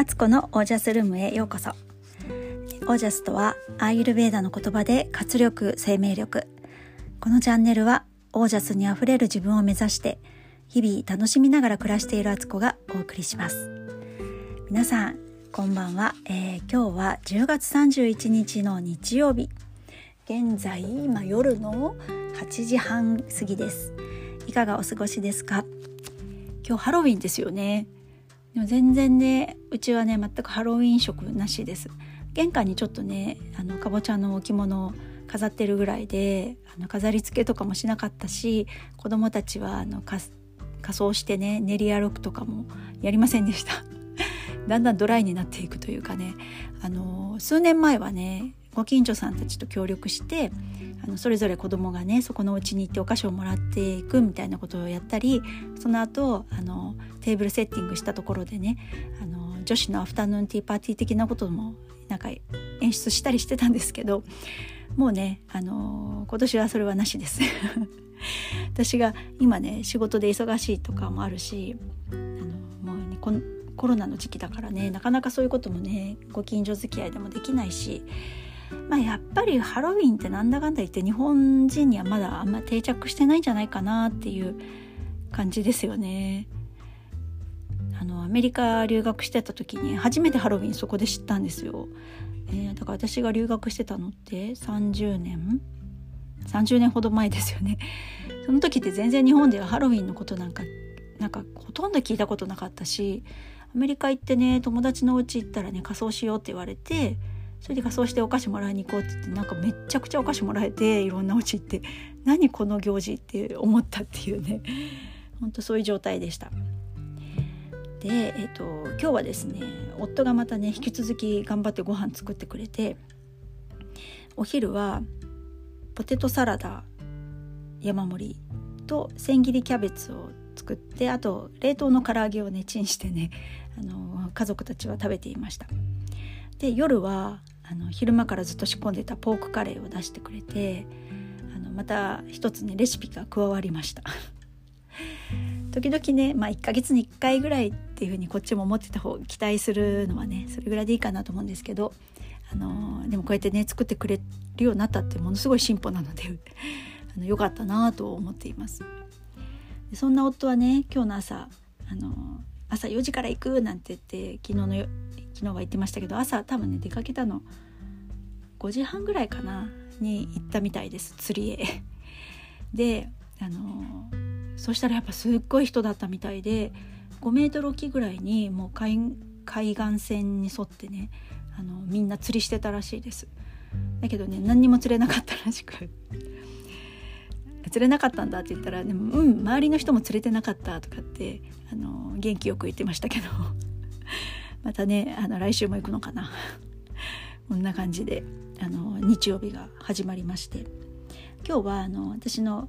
アツコのオージャスルームへようこそ。オージャスとはアーユルベーダの言葉で活力生命力。このチャンネルはオージャスにあふれる自分を目指して日々楽しみながら暮らしているアツコがお送りします。皆さんこんばんは、えー、今日は10月31日の日曜日。現在今夜の8時半過ぎです。いかがお過ごしですか？今日ハロウィンですよね。でも全然ねうちはね全くハロウィン色なしです。玄関にちょっとねあのかぼちゃの置物を飾ってるぐらいであの飾り付けとかもしなかったし子供たちはあの仮装してね練り歩くとかもやりませんでした。だんだんドライになっていくというかね。あの数年前はねご近所さんたちと協力してあのそれぞれ子供がねそこのお家に行ってお菓子をもらっていくみたいなことをやったりその後あのテーブルセッティングしたところでねあの女子のアフタヌーンティーパーティー的なこともなんか演出したりしてたんですけどもうねあの今年はそれはなしです。私が今ね仕事で忙しいとかもあるしあのもう、ね、コロナの時期だからねなかなかそういうこともねご近所付き合いでもできないしまあ、やっぱりハロウィンってなんだかんだ言って日本人にはまだあんま定着してないんじゃないかなっていう感じですよね。あのアメリカ留学してた時に初めてハロウィンそこで知ったんですよ。えー、だから私が留学してたのって30年30年ほど前ですよね。その時って全然日本ではハロウィンのことなんかなんかほとんど聞いたことなかったしアメリカ行ってね友達のお家行ったらね仮装しようって言われてそれで仮装してお菓子もらいに行こうって言ってなんかめちゃくちゃお菓子もらえていろんなお家行って何この行事って思ったっていうね ほんとそういう状態でした。で、えーと、今日はですね夫がまたね引き続き頑張ってご飯作ってくれてお昼はポテトサラダ山盛りと千切りキャベツを作ってあと冷凍の唐揚げをねチンしてねあの家族たちは食べていました。で夜はあの昼間からずっと仕込んでたポークカレーを出してくれてあのまた一つねレシピが加わりました。時々ね、まあ、1ヶ月に1回ぐらいっていうふうにこっちも思ってた方期待するのはねそれぐらいでいいかなと思うんですけどあのでもこうやってね作ってくれるようになったってものすごい進歩なので あのよかったなと思っています。そんな夫はね今日の朝あの朝4時から行くなんて言って昨日の昨日は言ってましたけど朝多分ね出かけたの5時半ぐらいかなに行ったみたいです釣りへ。であのそしたらやっぱすっごい人だったみたいで5メートル沖ぐらいにもう海海岸線に沿ってねあのみんな釣りしてたらしいです。だけどね何にも釣れなかったらしく釣れなかったんだって言ったらでもうん周りの人も釣れてなかったとかってあの元気よく言ってましたけどまたねあの来週も行くのかな こんな感じであの日曜日が始まりまして今日はあの私の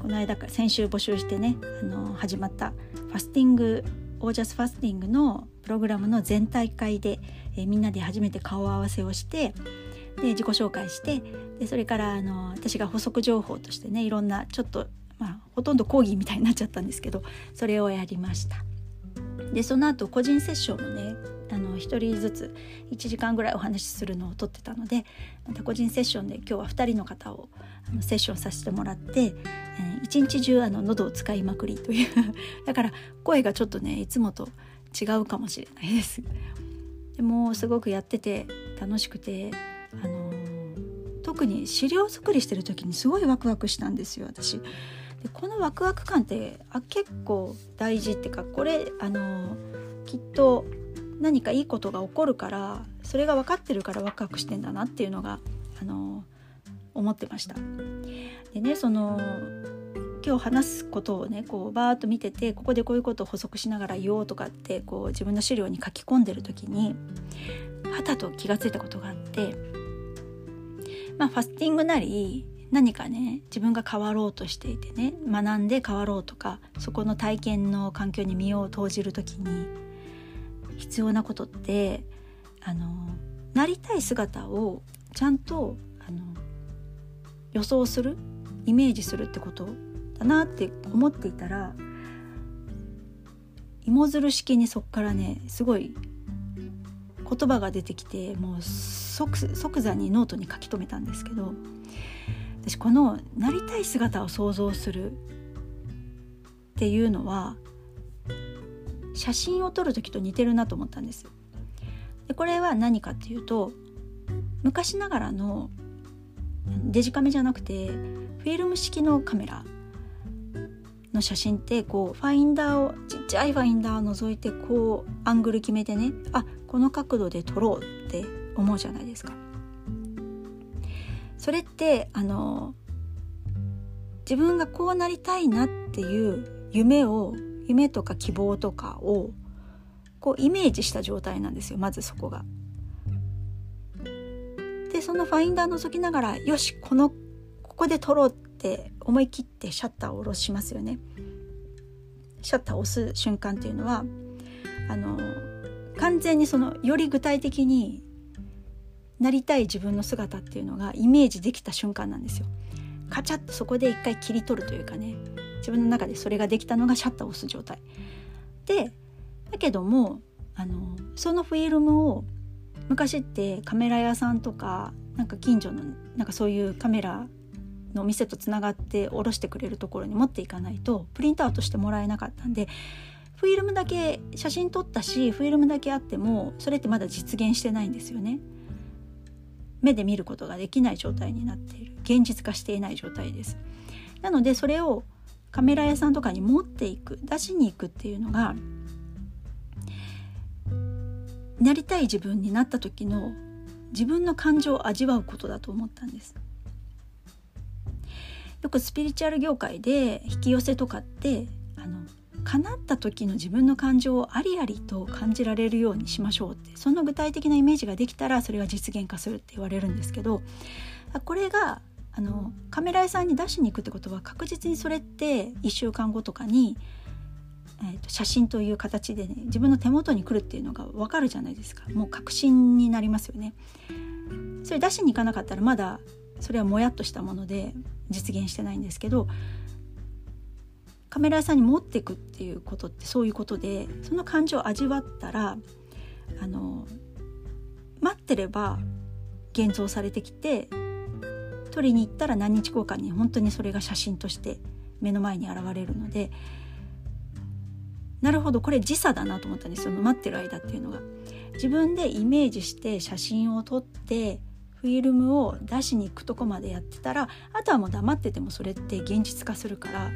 この間か先週募集してねあの始まったファスティングオージャスファスティングのプログラムの全体会で、え、みんなで初めて顔合わせをしてで自己紹介してでそれからあの私が補足情報としてねいろんなちょっと、まあ、ほとんど講義みたいになっちゃったんですけどそれをやりました。でその後個人セッションもねあの1人ずつ1時間ぐらいお話しするのを撮ってたのでまた個人セッションで今日は2人の方をあのセッションさせてもらって、えー、一日中あの喉を使いまくりという だから声がちょっとねいつもと違うかもしれないです。でもすごくやってて楽しくて、あのー、特に資料作りしてる時にすごいワクワクしたんですよ私。でこのワクワク感ってあ結構大事っていうかこれあのきっと何かいいことが起こるからそれが分かってるからワクワクしてんだなっていうのがあの思ってました。でねその今日話すことをねこうバーッと見ててここでこういうことを補足しながら言おうとかってこう自分の資料に書き込んでる時にはたと気が付いたことがあってまあファスティングなり何かね自分が変わろうとしていてね学んで変わろうとかそこの体験の環境に身を投じる時に必要なことってあのなりたい姿をちゃんとあの予想するイメージするってことだなって思っていたら芋づる式にそっからねすごい言葉が出てきてもう即即座にノートに書き留めたんですけど私このなりたい姿を想像するっていうのは写真を撮る時と似てるなと思ったんです。でこれは何かっていうと昔ながらのデジカメじゃなくてフィルム式のカメラの写真ってこうファインダーをちっちゃいファインダーを覗いてこうアングル決めてねあこの角度で撮ろうって思うじゃないですか。それってあの自分がこうなりたいなっていう夢を夢とか希望とかをこうイメージした状態なんですよまずそこが。でそのファインダー覗きながらよしこのここで撮ろうって思い切ってシャッターを下ろしますよね。シャッターを押す瞬間っていうのはあの完全にそのより具体的になりたい自分の姿っていうのがイメージできた瞬間なんですよ。カチャッとそこで一回切り取るというかね自分の中でそれができたのがシャッターを押す状態。でだけどもあのそのフィルムを昔ってカメラ屋さんとかなんか近所のなんかそういうカメラの店とつながって下ろしてくれるところに持っていかないとプリントアウトしてもらえなかったんでフィルムだけ写真撮ったしフィルムだけあってもそれってまだ実現してないんですよね。目で見ることができない状態になっている現実化していない状態です。なのでそれをカメラ屋さんとかに持っていく出しに行くっていうのがなりたい自分になった時の自分の感情を味わうことだと思ったんですよくスピリチュアル業界で引き寄せとかってあの叶った時の自分の感情をありありと感じられるようにしましょうってその具体的なイメージができたらそれが実現化するって言われるんですけどこれがあのカメラ屋さんに出しに行くってことは確実にそれって1週間後とかにえー、と写真という形でね自分の手元に来るっていうのが分かるじゃないですかもう確信になりますよね。それ出しに行かなかったらまだそれはもやっとしたもので実現してないんですけどカメラ屋さんに持っていくっていうことってそういうことでその感情を味わったらあの待ってれば現像されてきて取りに行ったら何日後かに本当にそれが写真として目の前に現れるのでなるほどこれ時差だなと思ったんですよ待ってる間っていうのが。自分でイメージして写真を撮ってフィルムを出しに行くとこまでやってたらあとはもう黙っててもそれって現実化するから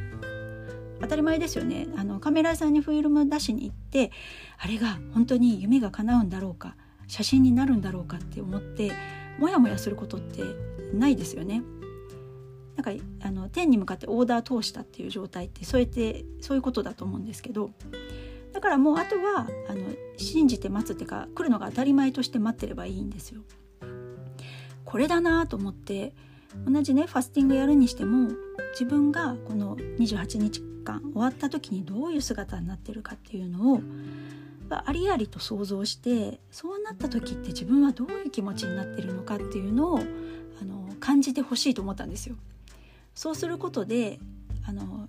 当たり前ですよねあのカメラ屋さんにフィルム出しに行ってあれが本当に夢が叶うんだろうか写真になるんだろうかって思ってモヤモヤすることってないですよね。なんかあの天に向かってオーダー通したっていう状態ってそうやってそういうことだと思うんですけどだからもうあとはあの信じて待つっていうか来るのが当たり前として待ってればいいんですよ。これだなと思って同じねファスティングやるにしても自分がこの28日間終わった時にどういう姿になってるかっていうのをありありと想像してそうなった時って自分はどういう気持ちになってるのかっていうのをあの感じてほしいと思ったんですよ。そうすることであの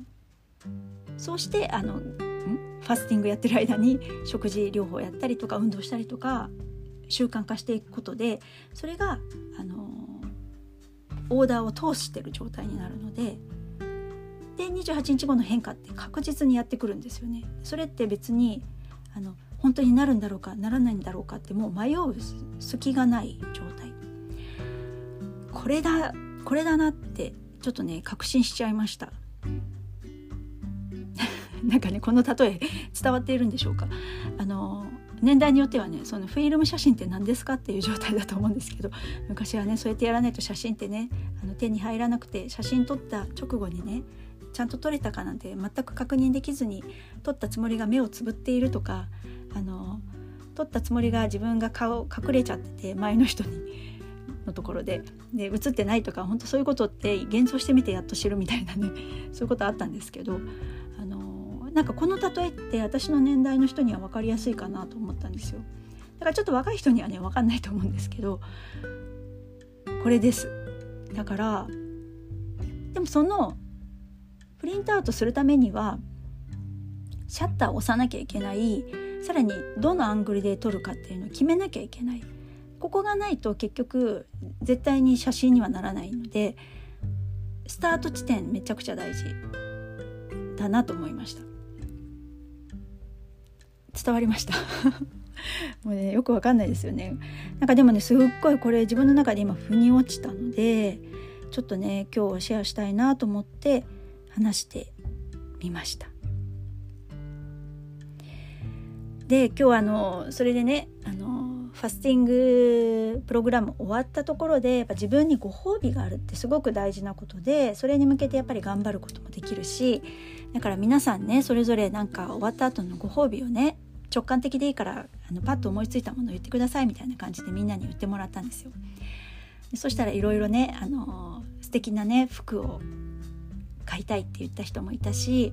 そうしてあのファスティングやってる間に食事療法やったりとか運動したりとか習慣化していくことでそれがあのオーダーを通してる状態になるのでで28日後の変化って確実にやってくるんですよね。それって別にあの本当になるんだろうかならないんだろうかってもう迷う隙がない状態。これだこれだなってちょっとね確信しちゃいました。なんかねこの例え伝わっているんでしょうか。あの年代によってはねそのフィルム写真って何ですかっていう状態だと思うんですけど昔はねそうやってやらないと写真ってねあの手に入らなくて写真撮った直後にねちゃんと撮れたかなんて全く確認できずに撮ったつもりが目をつぶっているとかあの撮ったつもりが自分が顔隠れちゃってて前の人にのところでで映ってないとか本当そういうことって現像してみてやっと知るみたいなね そういうことあったんですけどあのなんかこの例えって私の年代の人には分かりやすいかなと思ったんですよ。だからちょっと若い人にはね分かんないと思うんですけどこれです。だからでもそのプリントアウトするためにはシャッターを押さなきゃいけないさらにどのアングルで撮るかっていうのを決めなきゃいけない。ここがないと結局絶対に写真にはならないのでスタート地点めちゃくちゃ大事。だなと思いました。伝わりました？もうねよくわかんないですよね。なんかでもねすっごいこれ自分の中で今腑に落ちたのでちょっとね今日シェアしたいなと思って話してみましたで今日はあのそれでねあのファスティングプログラム終わったところでやっぱ自分にご褒美があるってすごく大事なことでそれに向けてやっぱり頑張ることもできるしだから皆さんねそれぞれなんか終わった後のご褒美をね直感的でいいからあのパッと思いついたものを言ってくださいみたいな感じでみんなに言ってもらったんですよ。そしたらいろいろねあの素敵なね服を買いたいって言った人もいたし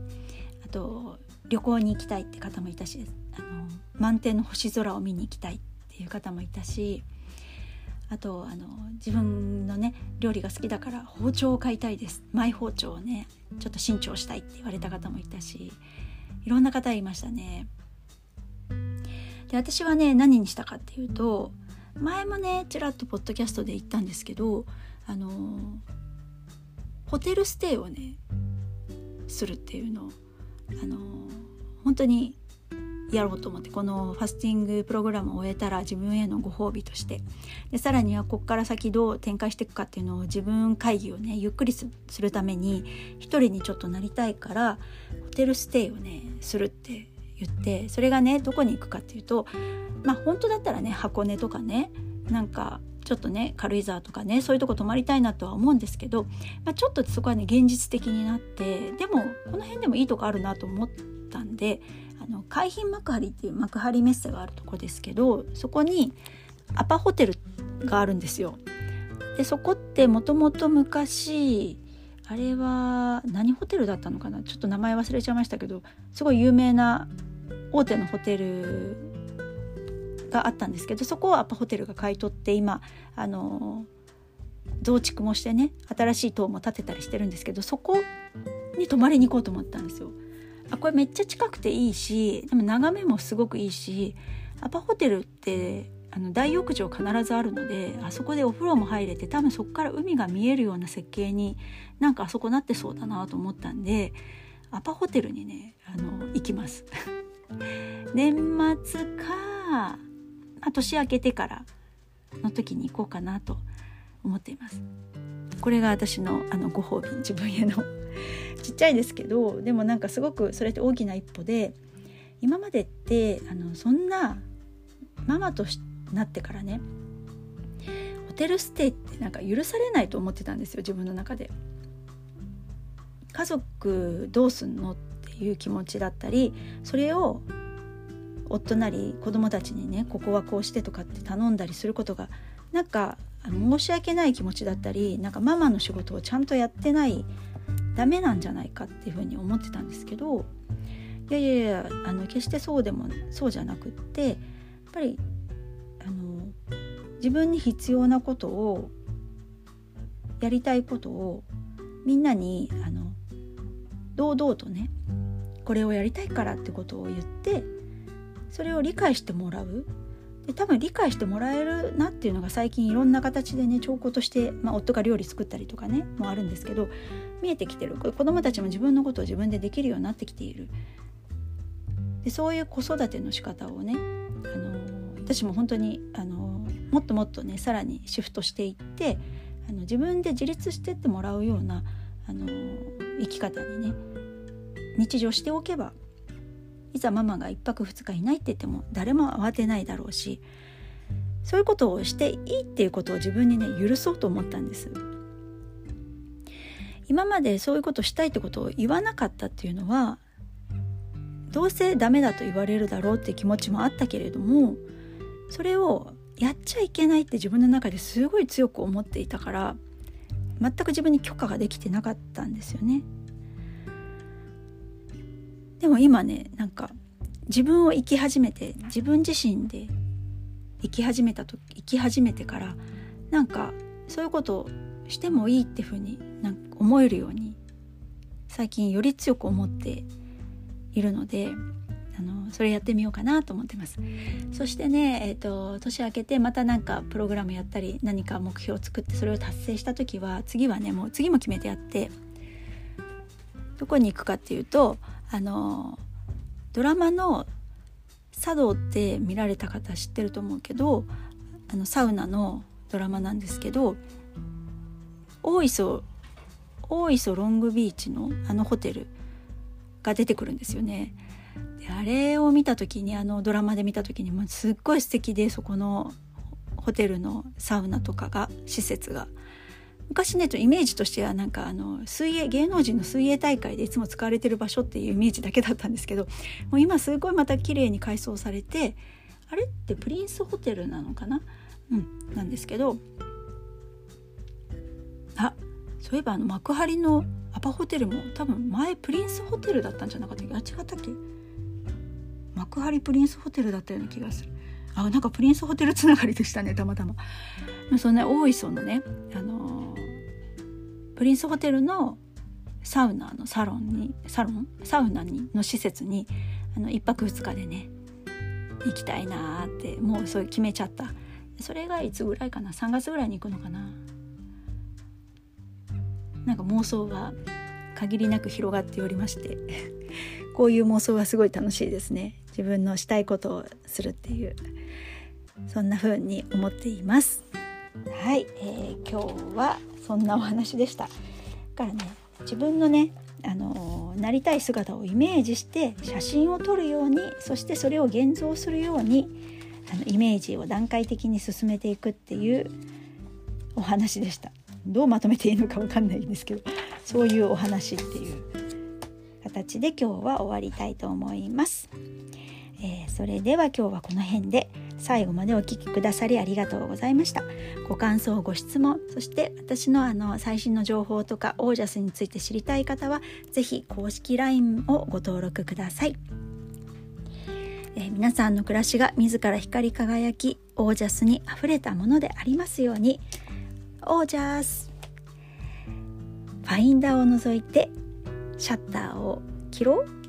あと旅行に行きたいって方もいたしあの満天の星空を見に行きたいっていう方もいたしあとあの自分のね料理が好きだから包丁を買いたいですマイ包丁をねちょっと新調したいって言われた方もいたしいろんな方いましたね。で私はね何にしたかっていうと前もねちらっとポッドキャストで言ったんですけどあのホテルステイをねするっていうのをあの本当にやろうと思ってこのファスティングプログラムを終えたら自分へのご褒美として。でさらにはここから先どう展開していくかっていうのを自分会議をねゆっくりするために一人にちょっとなりたいからホテルステイをねするって言ってそれがねどこに行くかっていうとまあ本当だったらね箱根とかねなんかちょっとね軽井沢とかねそういうとこ泊まりたいなとは思うんですけど、まあ、ちょっとそこはね現実的になってでもこの辺でもいいとこあるなと思ったんであの海浜幕張っていう幕張メッセがあるとこですけどそこにアパホテルがあるんですよ。でそこってもともと昔あれは何ホテルだったのかな？ちょっと名前忘れちゃいましたけどすごい有名な大手のホテルがあったんですけどそこをアパホテルが買い取って今あの増築もしてね新しい塔も建てたりしてるんですけどそこに泊まりに行こうと思ったんですよ。あこれめっちゃ近くていいしでも眺めもすごくいいしアパホテルってあの大浴場必ずあるのであそこでお風呂も入れて多分そこから海が見えるような設計になんかあそこなってそうだなと思ったんでアパホテルにねあの行きます。年末か、まあ、年明けてからの時に行こうかなと思っていますこれが私のあのご褒美自分への ちっちゃいですけどでもなんかすごくそれって大きな一歩で今までってあのそんなママとなってからねホテルステイってなんか許されないと思ってたんですよ自分の中で。家族どうすんのっていう気持ちだったりそれを夫なり子供たちにねここはこうしてとかって頼んだりすることがなんか申し訳ない気持ちだったりなんかママの仕事をちゃんとやってないダメなんじゃないかっていうふうに思ってたんですけどいやいやいやあの決してそうでもそうじゃなくってやっぱりあの自分に必要なことをやりたいことをみんなにあの堂々とねこれをやりたいからってことを言ってそれを理解してもらう。で多分理解してもらえるなっていうのが最近いろんな形でね兆候として、まあ、夫が料理作ったりとかねもあるんですけど見えてきてる。子どもたちも自分のことを自分でできるようになってきている。でそういう子育ての仕方をねあの私も本当にあのもっともっとねさらにシフトしていってあの自分で自立してってもらうようなあの生き方にね日常しておけばいざママが1泊2日いないって言っても誰も慌てないだろうしそういうことをしていいっていうことを自分にね許そうと思ったんです今までそういうことしたいってことを言わなかったっていうのはどうせダメだと言われるだろうって気持ちもあったけれどもそれをやっちゃいけないって自分の中ですごい強く思っていたから全く自分に許可ができてなかったんですよね。でも今ねなんか自分を生き始めて自分自身で生き始めたと生き始めてからなんかそういうことをしてもいいっていうふうになんか思えるように最近より強く思っているのであのそれやってみようかなと思ってます。そしてね、えーと、年明けてまた何かプログラムやったり何か目標を作ってそれを達成した時は次はねもう次も決めてやってどこに行くかっていうとあのドラマの茶道って見られた方知ってると思うけどあのサウナのドラマなんですけど大磯大磯ロングビーチのあのホテルが出てくるんですよね。であれを見た時にあのドラマで見た時にもすっごい素敵でそこのホテルのサウナとかが施設が昔ねイメージとしてはなんかあの水泳芸能人の水泳大会でいつも使われてる場所っていうイメージだけだったんですけど もう今すごいまた綺麗に改装されてあれってプリンスホテルなのかな？うんなんですけどあそういえばあの幕張のアパホテルも多分前プリンスホテルだったんじゃなかったっけ？あ違ったっけ？幕張プリンスホテルだったような気がする。あなんかプリンスホテルつながりでしたねたまたま。そのね大磯のねあの、プリンスホテルのサウナのサロンにサロン？サウナにの施設にあの1泊2日でね行きたいなーってもうそう決めちゃった。それがいつぐらいかな？3月ぐらいに行くのかな？なんか妄想が限りなく広がっておりまして。こういう妄想はすごい楽しいですね。自分のしたいことをするっていう。そんな風に思っています。はい、えー、今日はそんなお話でした。だからね自分のねあのなりたい姿をイメージして写真を撮るようにそしてそれを現像するようにあのイメージを段階的に進めていくっていうお話でした。どうまとめていいのか分かんないんですけどそういうお話っていう形で今日は終わりたいと思います。えー、それでは今日はこの辺で。最後までお聴きくださりありがとうございました。ご感想ご質問そして私のあの最新の情報とかオージャスについて知りたい方は是非公式 LINE をご登録ください、えー、皆さんの暮らしが自ら光り輝きオージャスにあふれたものでありますように。オージャス。ファインダーを除いてシャッターを切ろう。